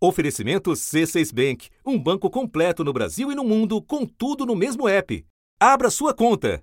Oferecimento C6 Bank, um banco completo no Brasil e no mundo, com tudo no mesmo app. Abra sua conta.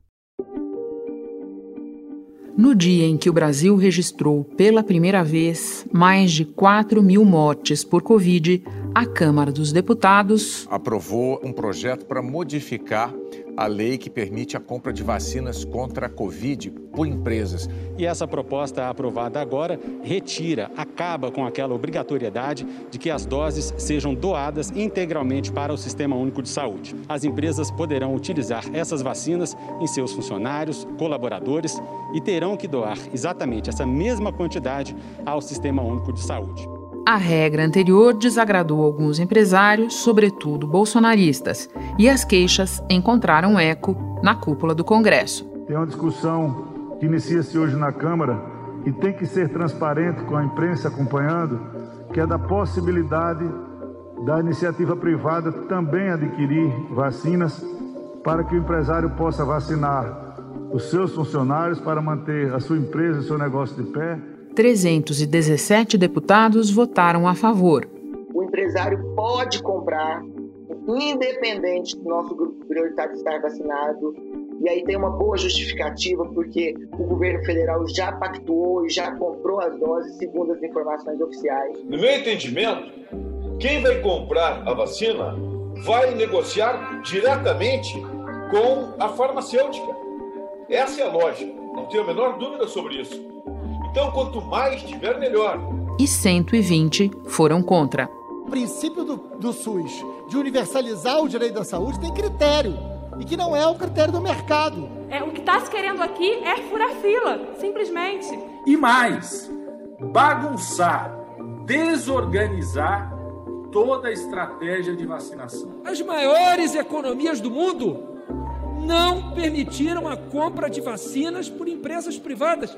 No dia em que o Brasil registrou pela primeira vez mais de 4 mil mortes por Covid, a Câmara dos Deputados aprovou um projeto para modificar a lei que permite a compra de vacinas contra a Covid por empresas. E essa proposta aprovada agora retira, acaba com aquela obrigatoriedade de que as doses sejam doadas integralmente para o Sistema Único de Saúde. As empresas poderão utilizar essas vacinas em seus funcionários, colaboradores e terão que doar exatamente essa mesma quantidade ao Sistema Único de Saúde. A regra anterior desagradou alguns empresários, sobretudo bolsonaristas, e as queixas encontraram eco na cúpula do Congresso. Tem uma discussão que inicia-se hoje na Câmara e tem que ser transparente com a imprensa acompanhando, que é da possibilidade da iniciativa privada também adquirir vacinas para que o empresário possa vacinar os seus funcionários para manter a sua empresa, o seu negócio de pé 317 deputados votaram a favor. O empresário pode comprar, independente do nosso grupo prioritário estar vacinado. E aí tem uma boa justificativa, porque o governo federal já pactuou e já comprou as doses, segundo as informações oficiais. No meu entendimento, quem vai comprar a vacina vai negociar diretamente com a farmacêutica. Essa é a lógica, não tenho a menor dúvida sobre isso. Então, quanto mais tiver, melhor. E 120 foram contra. O princípio do, do SUS de universalizar o direito da saúde tem critério. E que não é o critério do mercado. É, o que está se querendo aqui é furar fila, simplesmente. E mais, bagunçar, desorganizar toda a estratégia de vacinação. As maiores economias do mundo não permitiram a compra de vacinas por empresas privadas.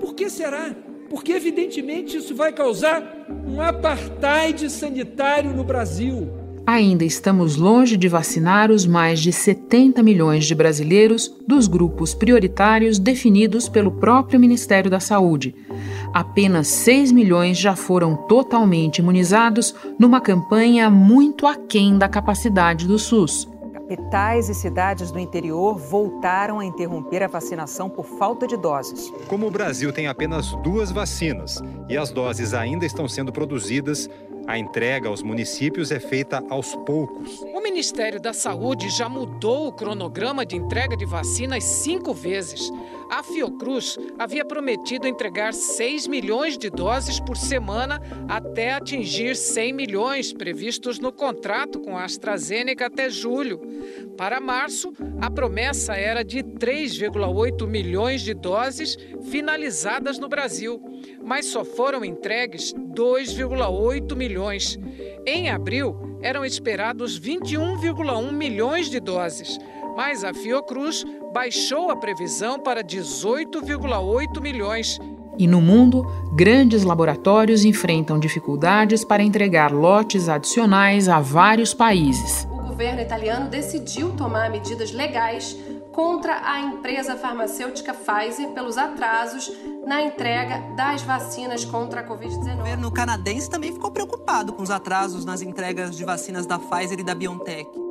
Por que será? Porque, evidentemente, isso vai causar um apartheid sanitário no Brasil. Ainda estamos longe de vacinar os mais de 70 milhões de brasileiros dos grupos prioritários definidos pelo próprio Ministério da Saúde. Apenas 6 milhões já foram totalmente imunizados numa campanha muito aquém da capacidade do SUS. Capitais e cidades do interior voltaram a interromper a vacinação por falta de doses. Como o Brasil tem apenas duas vacinas e as doses ainda estão sendo produzidas, a entrega aos municípios é feita aos poucos. O Ministério da Saúde já mudou o cronograma de entrega de vacinas cinco vezes. A Fiocruz havia prometido entregar 6 milhões de doses por semana até atingir 100 milhões previstos no contrato com a AstraZeneca até julho. Para março, a promessa era de 3,8 milhões de doses finalizadas no Brasil, mas só foram entregues 2,8 milhões. Em abril, eram esperados 21,1 milhões de doses, mas a Fiocruz baixou a previsão para 18,8 milhões. E no mundo, grandes laboratórios enfrentam dificuldades para entregar lotes adicionais a vários países. O governo italiano decidiu tomar medidas legais contra a empresa farmacêutica Pfizer pelos atrasos na entrega das vacinas contra a Covid-19. O governo canadense também ficou preocupado com os atrasos nas entregas de vacinas da Pfizer e da BioNTech.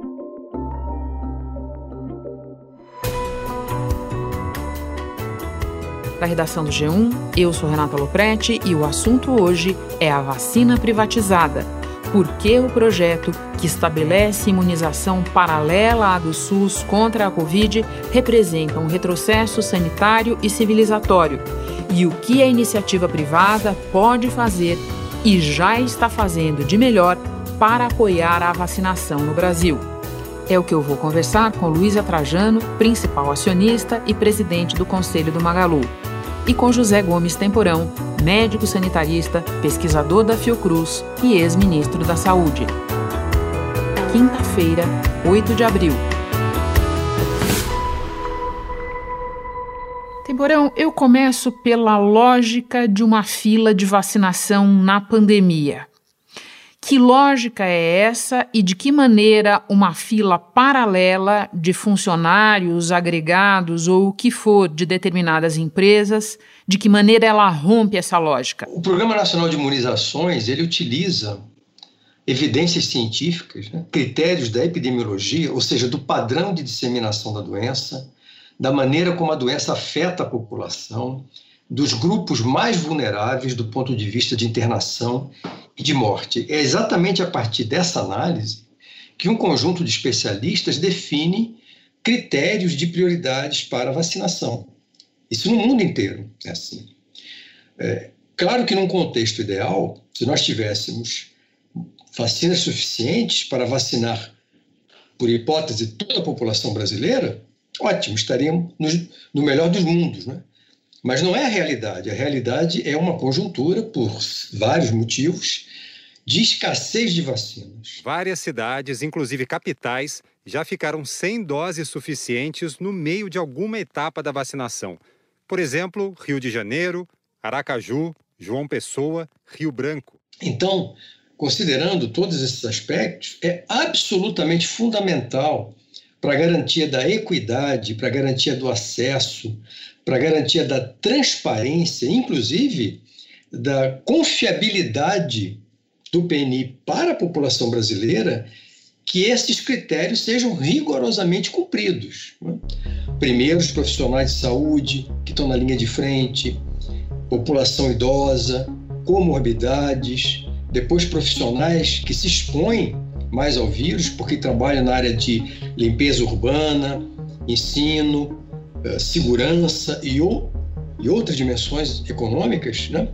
Da redação do G1, eu sou Renata Loprete e o assunto hoje é a vacina privatizada. Por que o projeto, que estabelece imunização paralela à do SUS contra a Covid, representa um retrocesso sanitário e civilizatório, e o que a iniciativa privada pode fazer e já está fazendo de melhor para apoiar a vacinação no Brasil. É o que eu vou conversar com Luísa Trajano, principal acionista e presidente do Conselho do Magalu e com José Gomes Temporão, médico sanitarista, pesquisador da Fiocruz e ex-ministro da Saúde. Quinta-feira, 8 de abril. Temporão, eu começo pela lógica de uma fila de vacinação na pandemia. Que lógica é essa e de que maneira uma fila paralela de funcionários, agregados ou o que for de determinadas empresas, de que maneira ela rompe essa lógica? O Programa Nacional de Imunizações, ele utiliza evidências científicas, né, critérios da epidemiologia, ou seja, do padrão de disseminação da doença, da maneira como a doença afeta a população, dos grupos mais vulneráveis do ponto de vista de internação e de morte. É exatamente a partir dessa análise que um conjunto de especialistas define critérios de prioridades para a vacinação. Isso no mundo inteiro é assim. É, claro que num contexto ideal, se nós tivéssemos vacinas suficientes para vacinar, por hipótese, toda a população brasileira, ótimo, estaríamos no melhor dos mundos, né? Mas não é a realidade. A realidade é uma conjuntura, por vários motivos, de escassez de vacinas. Várias cidades, inclusive capitais, já ficaram sem doses suficientes no meio de alguma etapa da vacinação. Por exemplo, Rio de Janeiro, Aracaju, João Pessoa, Rio Branco. Então, considerando todos esses aspectos, é absolutamente fundamental para a garantia da equidade, para a garantia do acesso, para a garantia da transparência, inclusive da confiabilidade do PNI para a população brasileira, que esses critérios sejam rigorosamente cumpridos. Primeiro, os profissionais de saúde que estão na linha de frente, população idosa, comorbidades, depois profissionais que se expõem mais ao vírus porque trabalham na área de limpeza urbana, ensino, eh, segurança e, ou, e outras dimensões econômicas, né?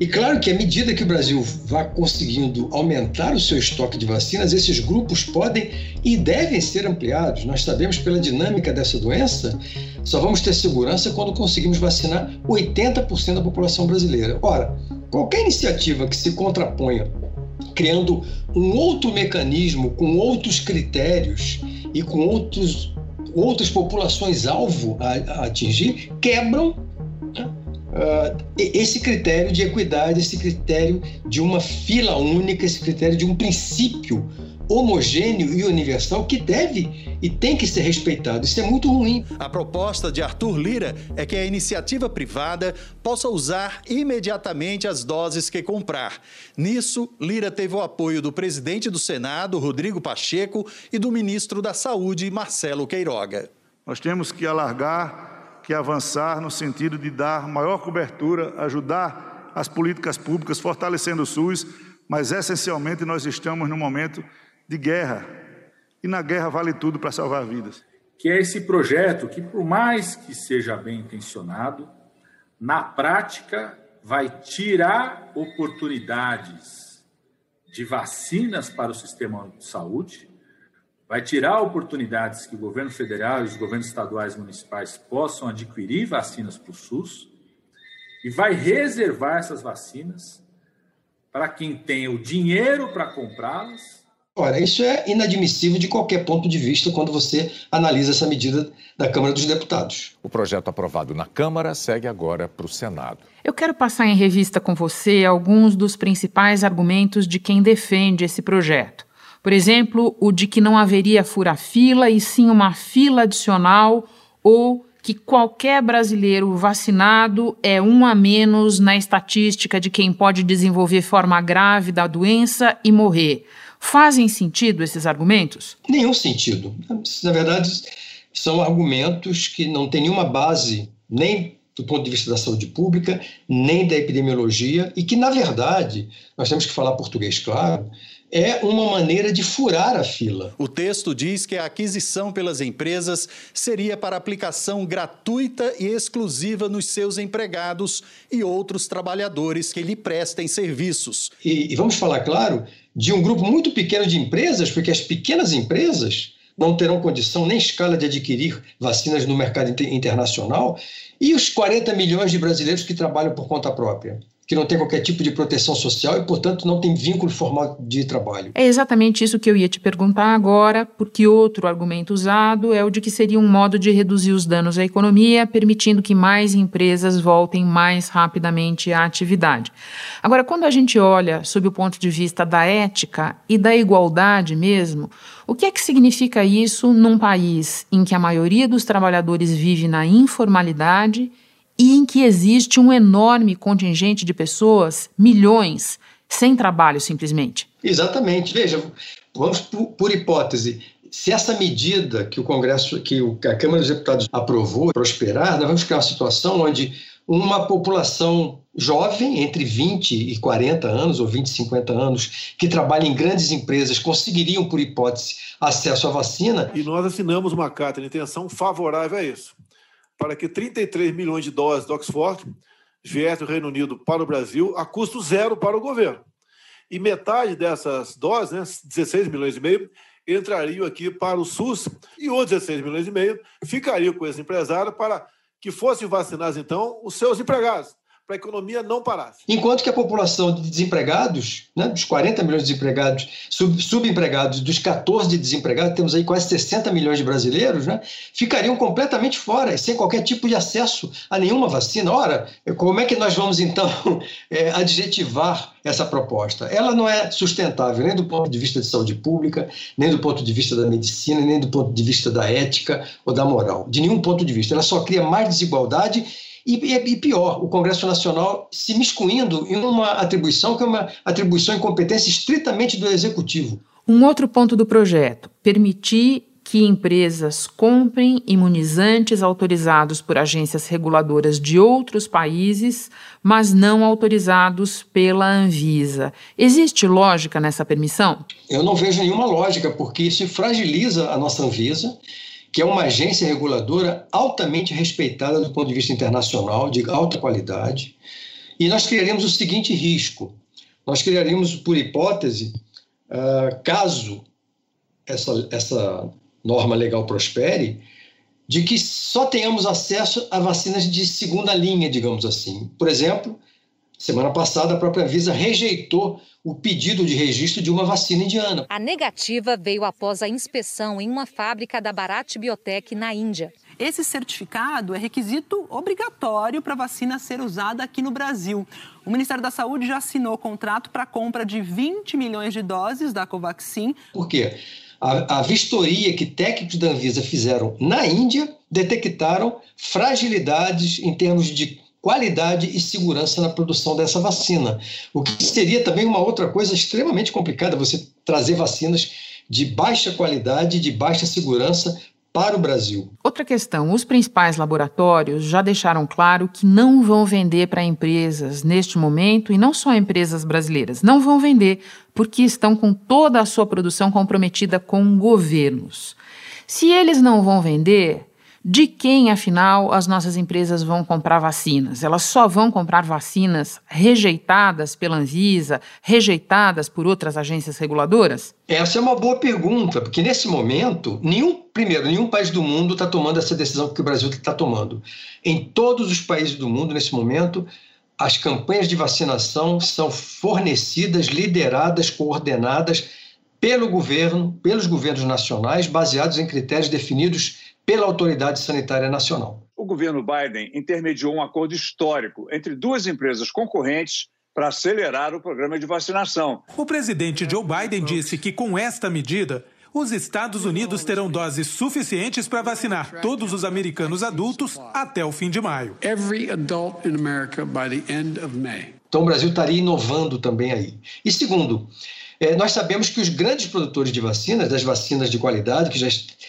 E claro que à medida que o Brasil vá conseguindo aumentar o seu estoque de vacinas, esses grupos podem e devem ser ampliados. Nós sabemos pela dinâmica dessa doença, só vamos ter segurança quando conseguimos vacinar 80% da população brasileira. Ora, qualquer iniciativa que se contraponha criando um outro mecanismo com outros critérios e com outros outras populações-alvo a, a, atingir, quebram uh, esse critério de equidade, esse critério de uma fila única, esse critério de um princípio homogêneo e universal que deve e tem que ser respeitado. Isso é muito ruim. A proposta de Arthur Lira é que a iniciativa privada possa usar imediatamente as doses que comprar. Nisso, Lira teve o apoio do presidente do Senado, Rodrigo Pacheco, e do ministro da Saúde, Marcelo Queiroga. Nós temos que alargar, que avançar no sentido de dar maior cobertura, ajudar as políticas públicas, fortalecendo o SUS, mas essencialmente nós estamos num momento de guerra. E na guerra vale tudo para salvar vidas. Que é esse projeto que, por mais que seja bem intencionado, na prática vai tirar oportunidades de vacinas para o sistema de saúde, vai tirar oportunidades que o governo federal e os governos estaduais e municipais possam adquirir vacinas para o SUS e vai reservar essas vacinas para quem tem o dinheiro para comprá-las Ora, isso é inadmissível de qualquer ponto de vista quando você analisa essa medida da Câmara dos Deputados. O projeto aprovado na Câmara segue agora para o Senado. Eu quero passar em revista com você alguns dos principais argumentos de quem defende esse projeto. Por exemplo, o de que não haveria fura-fila e sim uma fila adicional ou que qualquer brasileiro vacinado é um a menos na estatística de quem pode desenvolver forma grave da doença e morrer. Fazem sentido esses argumentos? Nenhum sentido. Na verdade, são argumentos que não têm nenhuma base, nem do ponto de vista da saúde pública, nem da epidemiologia, e que, na verdade, nós temos que falar português claro, é uma maneira de furar a fila. O texto diz que a aquisição pelas empresas seria para aplicação gratuita e exclusiva nos seus empregados e outros trabalhadores que lhe prestem serviços. E, e vamos falar claro de um grupo muito pequeno de empresas, porque as pequenas empresas não terão condição nem escala de adquirir vacinas no mercado internacional, e os 40 milhões de brasileiros que trabalham por conta própria que não tem qualquer tipo de proteção social e, portanto, não tem vínculo formal de trabalho. É exatamente isso que eu ia te perguntar agora, porque outro argumento usado é o de que seria um modo de reduzir os danos à economia, permitindo que mais empresas voltem mais rapidamente à atividade. Agora, quando a gente olha sob o ponto de vista da ética e da igualdade mesmo, o que é que significa isso num país em que a maioria dos trabalhadores vive na informalidade e em que existe um enorme contingente de pessoas, milhões, sem trabalho simplesmente. Exatamente. Veja, vamos por, por hipótese. Se essa medida que o Congresso, que a Câmara dos Deputados aprovou prosperar, nós vamos criar uma situação onde uma população jovem, entre 20 e 40 anos, ou 20 e 50 anos, que trabalha em grandes empresas, conseguiriam, por hipótese, acesso à vacina. E nós assinamos uma carta de intenção favorável a isso, para que 33 milhões de doses do Oxford viessem do Reino Unido para o Brasil a custo zero para o governo. E metade dessas doses, né, 16 milhões e meio, entrariam aqui para o SUS e outros 16 milhões e meio ficariam com esse empresário para que fossem vacinados, então, os seus empregados para a economia não parasse. Enquanto que a população de desempregados, né, dos 40 milhões de desempregados, sub, subempregados, dos 14 de desempregados, temos aí quase 60 milhões de brasileiros, né, ficariam completamente fora, sem qualquer tipo de acesso a nenhuma vacina. Ora, como é que nós vamos então é, adjetivar essa proposta? Ela não é sustentável nem do ponto de vista de saúde pública, nem do ponto de vista da medicina, nem do ponto de vista da ética ou da moral. De nenhum ponto de vista. Ela só cria mais desigualdade e, e, pior, o Congresso Nacional se miscuindo em uma atribuição que é uma atribuição em competência estritamente do Executivo. Um outro ponto do projeto: permitir que empresas comprem imunizantes autorizados por agências reguladoras de outros países, mas não autorizados pela Anvisa. Existe lógica nessa permissão? Eu não vejo nenhuma lógica, porque isso fragiliza a nossa Anvisa que é uma agência reguladora altamente respeitada do ponto de vista internacional, de alta qualidade. E nós criaríamos o seguinte risco: nós criaríamos, por hipótese, uh, caso essa, essa norma legal prospere, de que só tenhamos acesso a vacinas de segunda linha, digamos assim. Por exemplo, semana passada a própria Visa rejeitou o pedido de registro de uma vacina indiana. A negativa veio após a inspeção em uma fábrica da Bharat Biotech na Índia. Esse certificado é requisito obrigatório para a vacina ser usada aqui no Brasil. O Ministério da Saúde já assinou contrato para a compra de 20 milhões de doses da Covaxin. Por quê? A, a vistoria que técnicos da Anvisa fizeram na Índia detectaram fragilidades em termos de qualidade e segurança na produção dessa vacina. O que seria também uma outra coisa extremamente complicada, você trazer vacinas de baixa qualidade, de baixa segurança para o Brasil. Outra questão: os principais laboratórios já deixaram claro que não vão vender para empresas neste momento, e não só empresas brasileiras, não vão vender porque estão com toda a sua produção comprometida com governos. Se eles não vão vender, de quem, afinal, as nossas empresas vão comprar vacinas? Elas só vão comprar vacinas rejeitadas pela Anvisa, rejeitadas por outras agências reguladoras? Essa é uma boa pergunta, porque nesse momento, nenhum, primeiro, nenhum país do mundo está tomando essa decisão que o Brasil está tomando. Em todos os países do mundo, nesse momento, as campanhas de vacinação são fornecidas, lideradas, coordenadas pelo governo, pelos governos nacionais, baseados em critérios definidos pela Autoridade Sanitária Nacional. O governo Biden intermediou um acordo histórico entre duas empresas concorrentes para acelerar o programa de vacinação. O presidente Joe Biden disse que com esta medida, os Estados Unidos terão doses suficientes para vacinar todos os americanos adultos até o fim de maio. Então o Brasil estaria inovando também aí. E segundo, é, nós sabemos que os grandes produtores de vacinas, das vacinas de qualidade, que já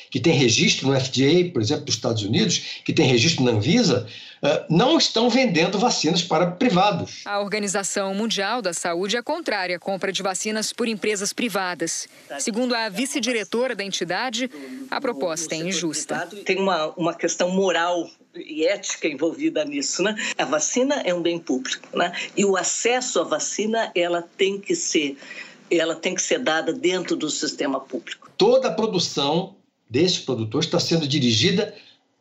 que tem registro no FDA, por exemplo, dos Estados Unidos, que tem registro na Anvisa, uh, não estão vendendo vacinas para privados. A Organização Mundial da Saúde é contrária à compra de vacinas por empresas privadas. Segundo a vice-diretora da entidade, a proposta é injusta. Tem uma, uma questão moral e ética envolvida nisso, né? A vacina é um bem público, né? E o acesso à vacina, ela tem que ser ela tem que ser dada dentro do sistema público. Toda a produção desses produtores está sendo dirigida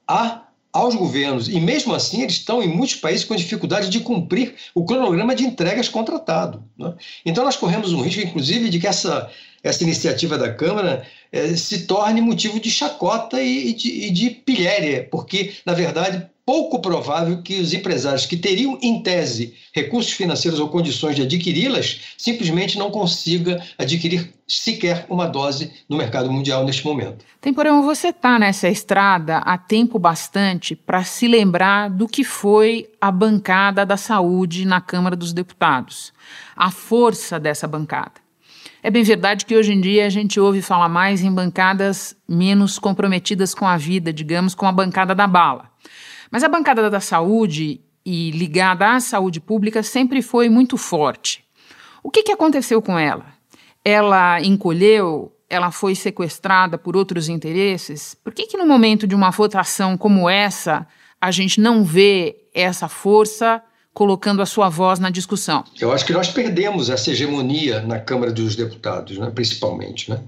a, aos governos e mesmo assim eles estão em muitos países com dificuldade de cumprir o cronograma de entregas contratado. Né? Então nós corremos um risco, inclusive, de que essa, essa iniciativa da Câmara eh, se torne motivo de chacota e, e, de, e de pilhéria, porque, na verdade, pouco provável que os empresários que teriam, em tese, recursos financeiros ou condições de adquiri-las, simplesmente não consiga adquirir sequer uma dose no mercado mundial neste momento. Temporão, você está nessa estrada há tempo bastante para se lembrar do que foi a bancada da saúde na Câmara dos Deputados, a força dessa bancada. É bem verdade que hoje em dia a gente ouve falar mais em bancadas menos comprometidas com a vida, digamos, com a bancada da bala. Mas a bancada da saúde e ligada à saúde pública sempre foi muito forte. O que, que aconteceu com ela? Ela encolheu? Ela foi sequestrada por outros interesses? Por que, que no momento de uma votação como essa a gente não vê essa força colocando a sua voz na discussão? Eu acho que nós perdemos essa hegemonia na Câmara dos Deputados, né, principalmente. Né?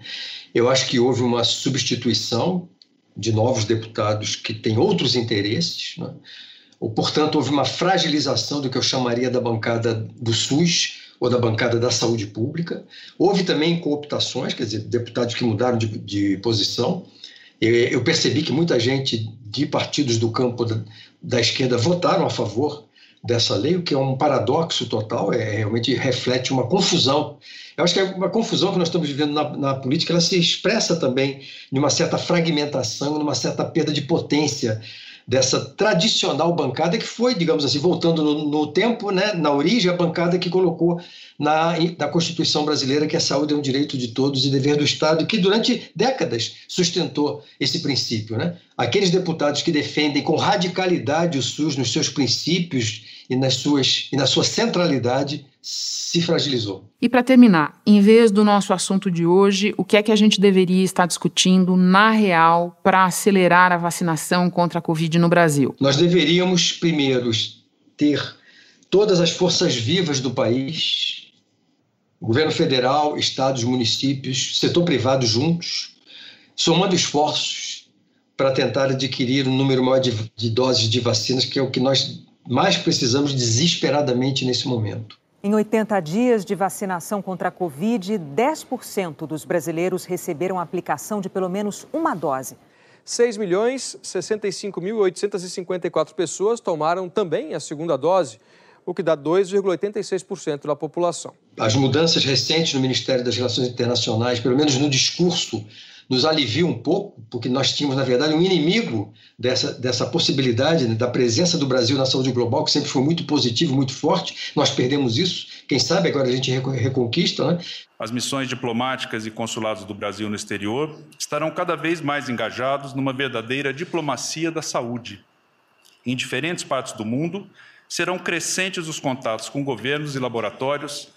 Eu acho que houve uma substituição de novos deputados que têm outros interesses. Né? Portanto, houve uma fragilização do que eu chamaria da bancada do SUS ou da bancada da saúde pública. Houve também cooptações, quer dizer, deputados que mudaram de, de posição. Eu percebi que muita gente de partidos do campo da, da esquerda votaram a favor dessa lei, o que é um paradoxo total, é, realmente reflete uma confusão. Eu acho que é uma confusão que nós estamos vivendo na, na política, ela se expressa também em uma certa fragmentação, numa certa perda de potência dessa tradicional bancada que foi, digamos assim, voltando no, no tempo, né, na origem, a bancada que colocou na, na Constituição brasileira que a saúde é um direito de todos e dever do Estado, que durante décadas sustentou esse princípio. Né? Aqueles deputados que defendem com radicalidade o SUS nos seus princípios e, nas suas, e na sua centralidade se fragilizou. E para terminar, em vez do nosso assunto de hoje, o que é que a gente deveria estar discutindo na real para acelerar a vacinação contra a Covid no Brasil? Nós deveríamos, primeiro, ter todas as forças vivas do país, governo federal, estados, municípios, setor privado juntos, somando esforços para tentar adquirir um número maior de, de doses de vacinas, que é o que nós mais precisamos desesperadamente nesse momento. Em 80 dias de vacinação contra a Covid, 10% dos brasileiros receberam a aplicação de pelo menos uma dose. 6 milhões 65.854 pessoas tomaram também a segunda dose, o que dá 2,86% da população. As mudanças recentes no Ministério das Relações Internacionais, pelo menos no discurso nos alivia um pouco, porque nós tínhamos, na verdade, um inimigo dessa, dessa possibilidade né, da presença do Brasil na saúde global, que sempre foi muito positivo, muito forte. Nós perdemos isso. Quem sabe agora a gente reconquista, né? As missões diplomáticas e consulados do Brasil no exterior estarão cada vez mais engajados numa verdadeira diplomacia da saúde. Em diferentes partes do mundo, serão crescentes os contatos com governos e laboratórios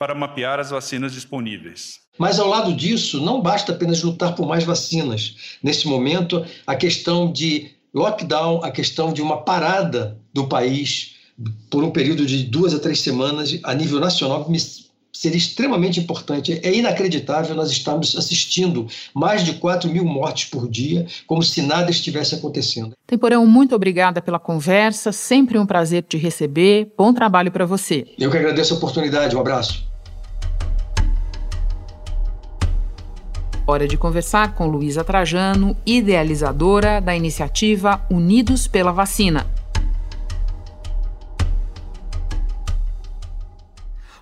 para mapear as vacinas disponíveis. Mas, ao lado disso, não basta apenas lutar por mais vacinas. Nesse momento, a questão de lockdown, a questão de uma parada do país por um período de duas a três semanas a nível nacional seria extremamente importante. É inacreditável nós estarmos assistindo mais de 4 mil mortes por dia, como se nada estivesse acontecendo. Temporão, muito obrigada pela conversa. Sempre um prazer te receber. Bom trabalho para você. Eu que agradeço a oportunidade. Um abraço. Hora de conversar com Luísa Trajano, idealizadora da iniciativa Unidos pela Vacina.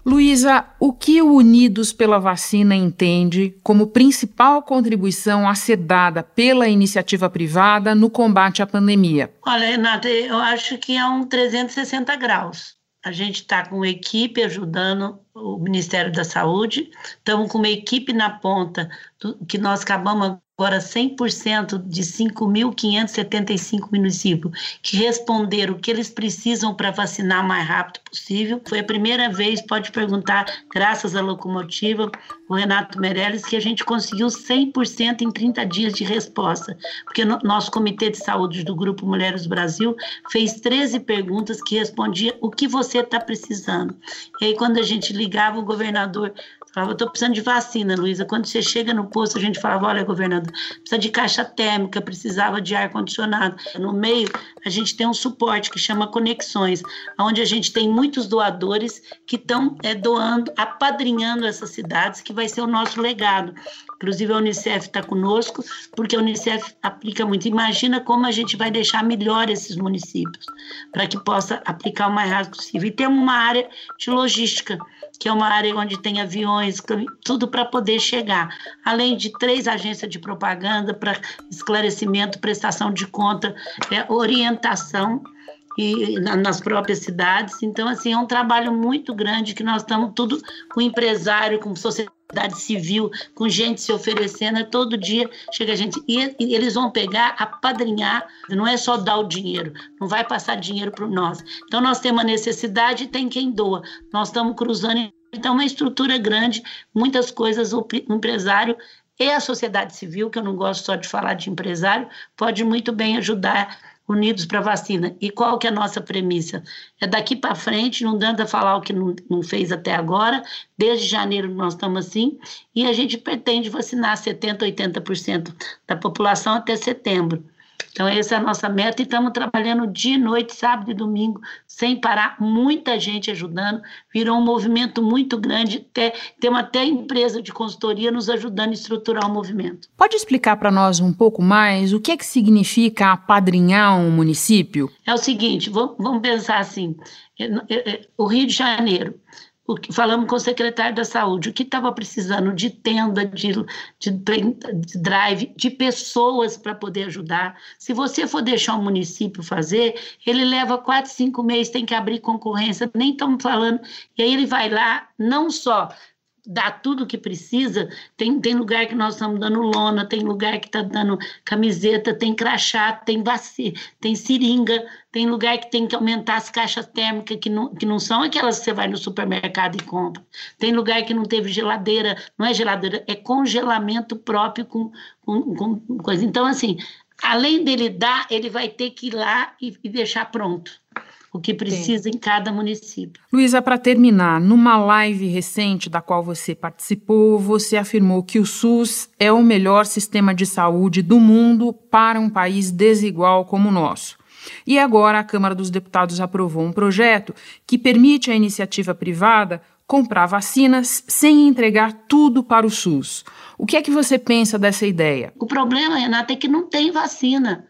Luísa, o que o Unidos pela Vacina entende como principal contribuição a ser dada pela iniciativa privada no combate à pandemia? Olha, Renata, eu acho que é um 360 graus. A gente está com uma equipe ajudando o Ministério da Saúde, estamos com uma equipe na ponta, do, que nós acabamos agora 100% de 5.575 municípios que responderam o que eles precisam para vacinar o mais rápido possível. Foi a primeira vez, pode perguntar, graças à locomotiva, o Renato Meirelles, que a gente conseguiu 100% em 30 dias de resposta, porque no, nosso Comitê de Saúde do Grupo Mulheres Brasil fez 13 perguntas que respondia o que você está precisando. E aí, quando a gente ligava, o governador Falava, estou precisando de vacina, Luísa. Quando você chega no posto, a gente falava, olha, governador, precisa de caixa térmica, precisava de ar-condicionado. No meio, a gente tem um suporte que chama Conexões, onde a gente tem muitos doadores que estão é, doando, apadrinhando essas cidades, que vai ser o nosso legado. Inclusive, a Unicef está conosco, porque a Unicef aplica muito. Imagina como a gente vai deixar melhor esses municípios, para que possa aplicar o mais rápido possível. E temos uma área de logística, que é uma área onde tem aviões, tudo para poder chegar. Além de três agências de propaganda para esclarecimento, prestação de conta, é, orientação e nas próprias cidades. Então, assim, é um trabalho muito grande que nós estamos tudo com empresário, com sociedade sociedade civil, com gente se oferecendo, todo dia chega gente. E, eles vão pegar, apadrinhar, não é só dar o dinheiro, não vai passar dinheiro para nós. Então, nós temos uma necessidade e tem quem doa. Nós estamos cruzando, então, uma estrutura grande, muitas coisas, o empresário e a sociedade civil, que eu não gosto só de falar de empresário, pode muito bem ajudar unidos para vacina. E qual que é a nossa premissa? É daqui para frente, não dando a falar o que não, não, fez até agora, desde janeiro nós estamos assim, e a gente pretende vacinar 70%, 80% da população até setembro. Então, essa é a nossa meta e estamos trabalhando dia e noite, sábado e domingo, sem parar, muita gente ajudando. Virou um movimento muito grande, até, temos até empresa de consultoria nos ajudando a estruturar o movimento. Pode explicar para nós um pouco mais o que é que significa apadrinhar um município? É o seguinte, vamos pensar assim, o Rio de Janeiro falamos com o secretário da Saúde, o que estava precisando de tenda, de, de, de drive, de pessoas para poder ajudar. Se você for deixar o município fazer, ele leva quatro, cinco meses, tem que abrir concorrência, nem estamos falando. E aí ele vai lá, não só dá tudo o que precisa. Tem, tem lugar que nós estamos dando lona, tem lugar que está dando camiseta, tem crachá, tem vacina, tem seringa, tem lugar que tem que aumentar as caixas térmicas, que não, que não são aquelas que você vai no supermercado e compra. Tem lugar que não teve geladeira, não é geladeira, é congelamento próprio com, com, com coisa. Então, assim, além dele dar, ele vai ter que ir lá e, e deixar pronto o que precisa Sim. em cada município. Luísa, para terminar, numa live recente da qual você participou, você afirmou que o SUS é o melhor sistema de saúde do mundo para um país desigual como o nosso. E agora a Câmara dos Deputados aprovou um projeto que permite à iniciativa privada comprar vacinas sem entregar tudo para o SUS. O que é que você pensa dessa ideia? O problema, Renata, é que não tem vacina.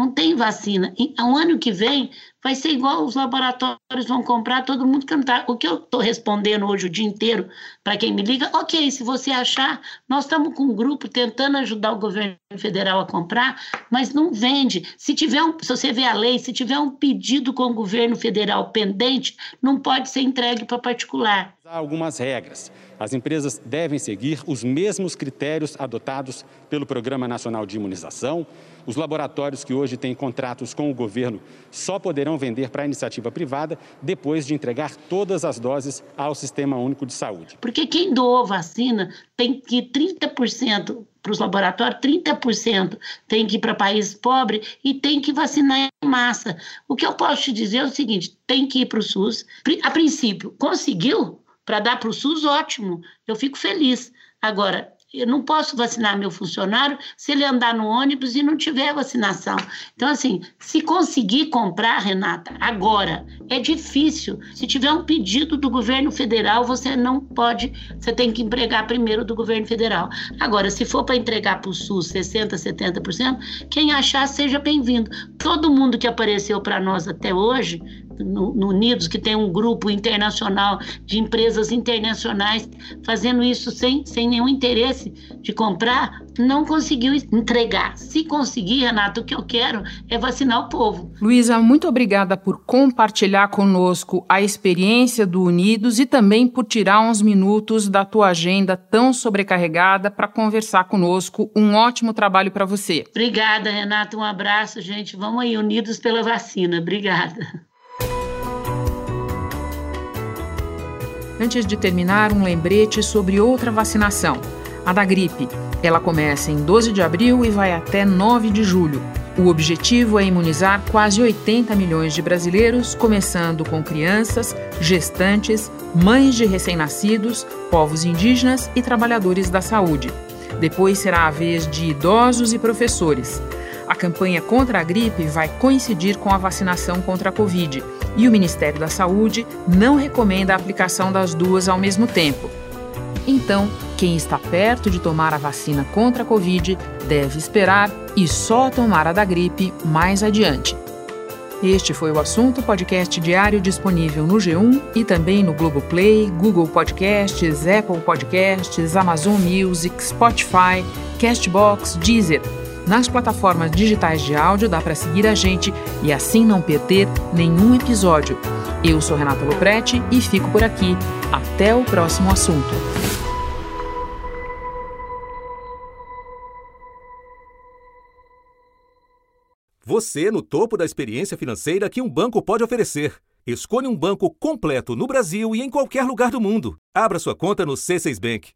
Não tem vacina. E, o ano que vem vai ser igual os laboratórios vão comprar, todo mundo cantar. O que eu estou respondendo hoje o dia inteiro para quem me liga, ok, se você achar, nós estamos com um grupo tentando ajudar o governo federal a comprar, mas não vende. Se tiver um, se você vê a lei, se tiver um pedido com o governo federal pendente, não pode ser entregue para particular. Há algumas regras. As empresas devem seguir os mesmos critérios adotados pelo Programa Nacional de Imunização os laboratórios que hoje têm contratos com o governo só poderão vender para a iniciativa privada depois de entregar todas as doses ao Sistema Único de Saúde. Porque quem doou vacina tem que 30% para os laboratórios, 30% tem que ir para países pobres e tem que vacinar em massa. O que eu posso te dizer é o seguinte: tem que ir para o SUS. A princípio, conseguiu para dar para o SUS, ótimo, eu fico feliz. Agora, eu não posso vacinar meu funcionário se ele andar no ônibus e não tiver vacinação. Então, assim, se conseguir comprar, Renata, agora, é difícil. Se tiver um pedido do governo federal, você não pode, você tem que empregar primeiro do governo federal. Agora, se for para entregar para o SUS 60%, 70%, quem achar seja bem-vindo. Todo mundo que apareceu para nós até hoje, no, no, Unidos, que tem um grupo internacional de empresas internacionais fazendo isso sem, sem nenhum interesse de comprar, não conseguiu entregar. Se conseguir, Renato, o que eu quero é vacinar o povo. Luísa, muito obrigada por compartilhar conosco a experiência do Unidos e também por tirar uns minutos da tua agenda tão sobrecarregada para conversar conosco. Um ótimo trabalho para você. Obrigada, Renato. Um abraço, gente. Vamos aí, unidos pela vacina. Obrigada. Antes de terminar, um lembrete sobre outra vacinação, a da gripe. Ela começa em 12 de abril e vai até 9 de julho. O objetivo é imunizar quase 80 milhões de brasileiros, começando com crianças, gestantes, mães de recém-nascidos, povos indígenas e trabalhadores da saúde. Depois será a vez de idosos e professores. A campanha contra a gripe vai coincidir com a vacinação contra a Covid e o Ministério da Saúde não recomenda a aplicação das duas ao mesmo tempo. Então, quem está perto de tomar a vacina contra a Covid deve esperar e só tomar a da gripe mais adiante. Este foi o assunto podcast diário disponível no G1 e também no Globoplay, Google Podcasts, Apple Podcasts, Amazon Music, Spotify, Castbox, Deezer nas plataformas digitais de áudio, dá para seguir a gente e assim não perder nenhum episódio. Eu sou Renata Loprete e fico por aqui. Até o próximo assunto. Você é no topo da experiência financeira que um banco pode oferecer. Escolha um banco completo no Brasil e em qualquer lugar do mundo. Abra sua conta no C6 Bank.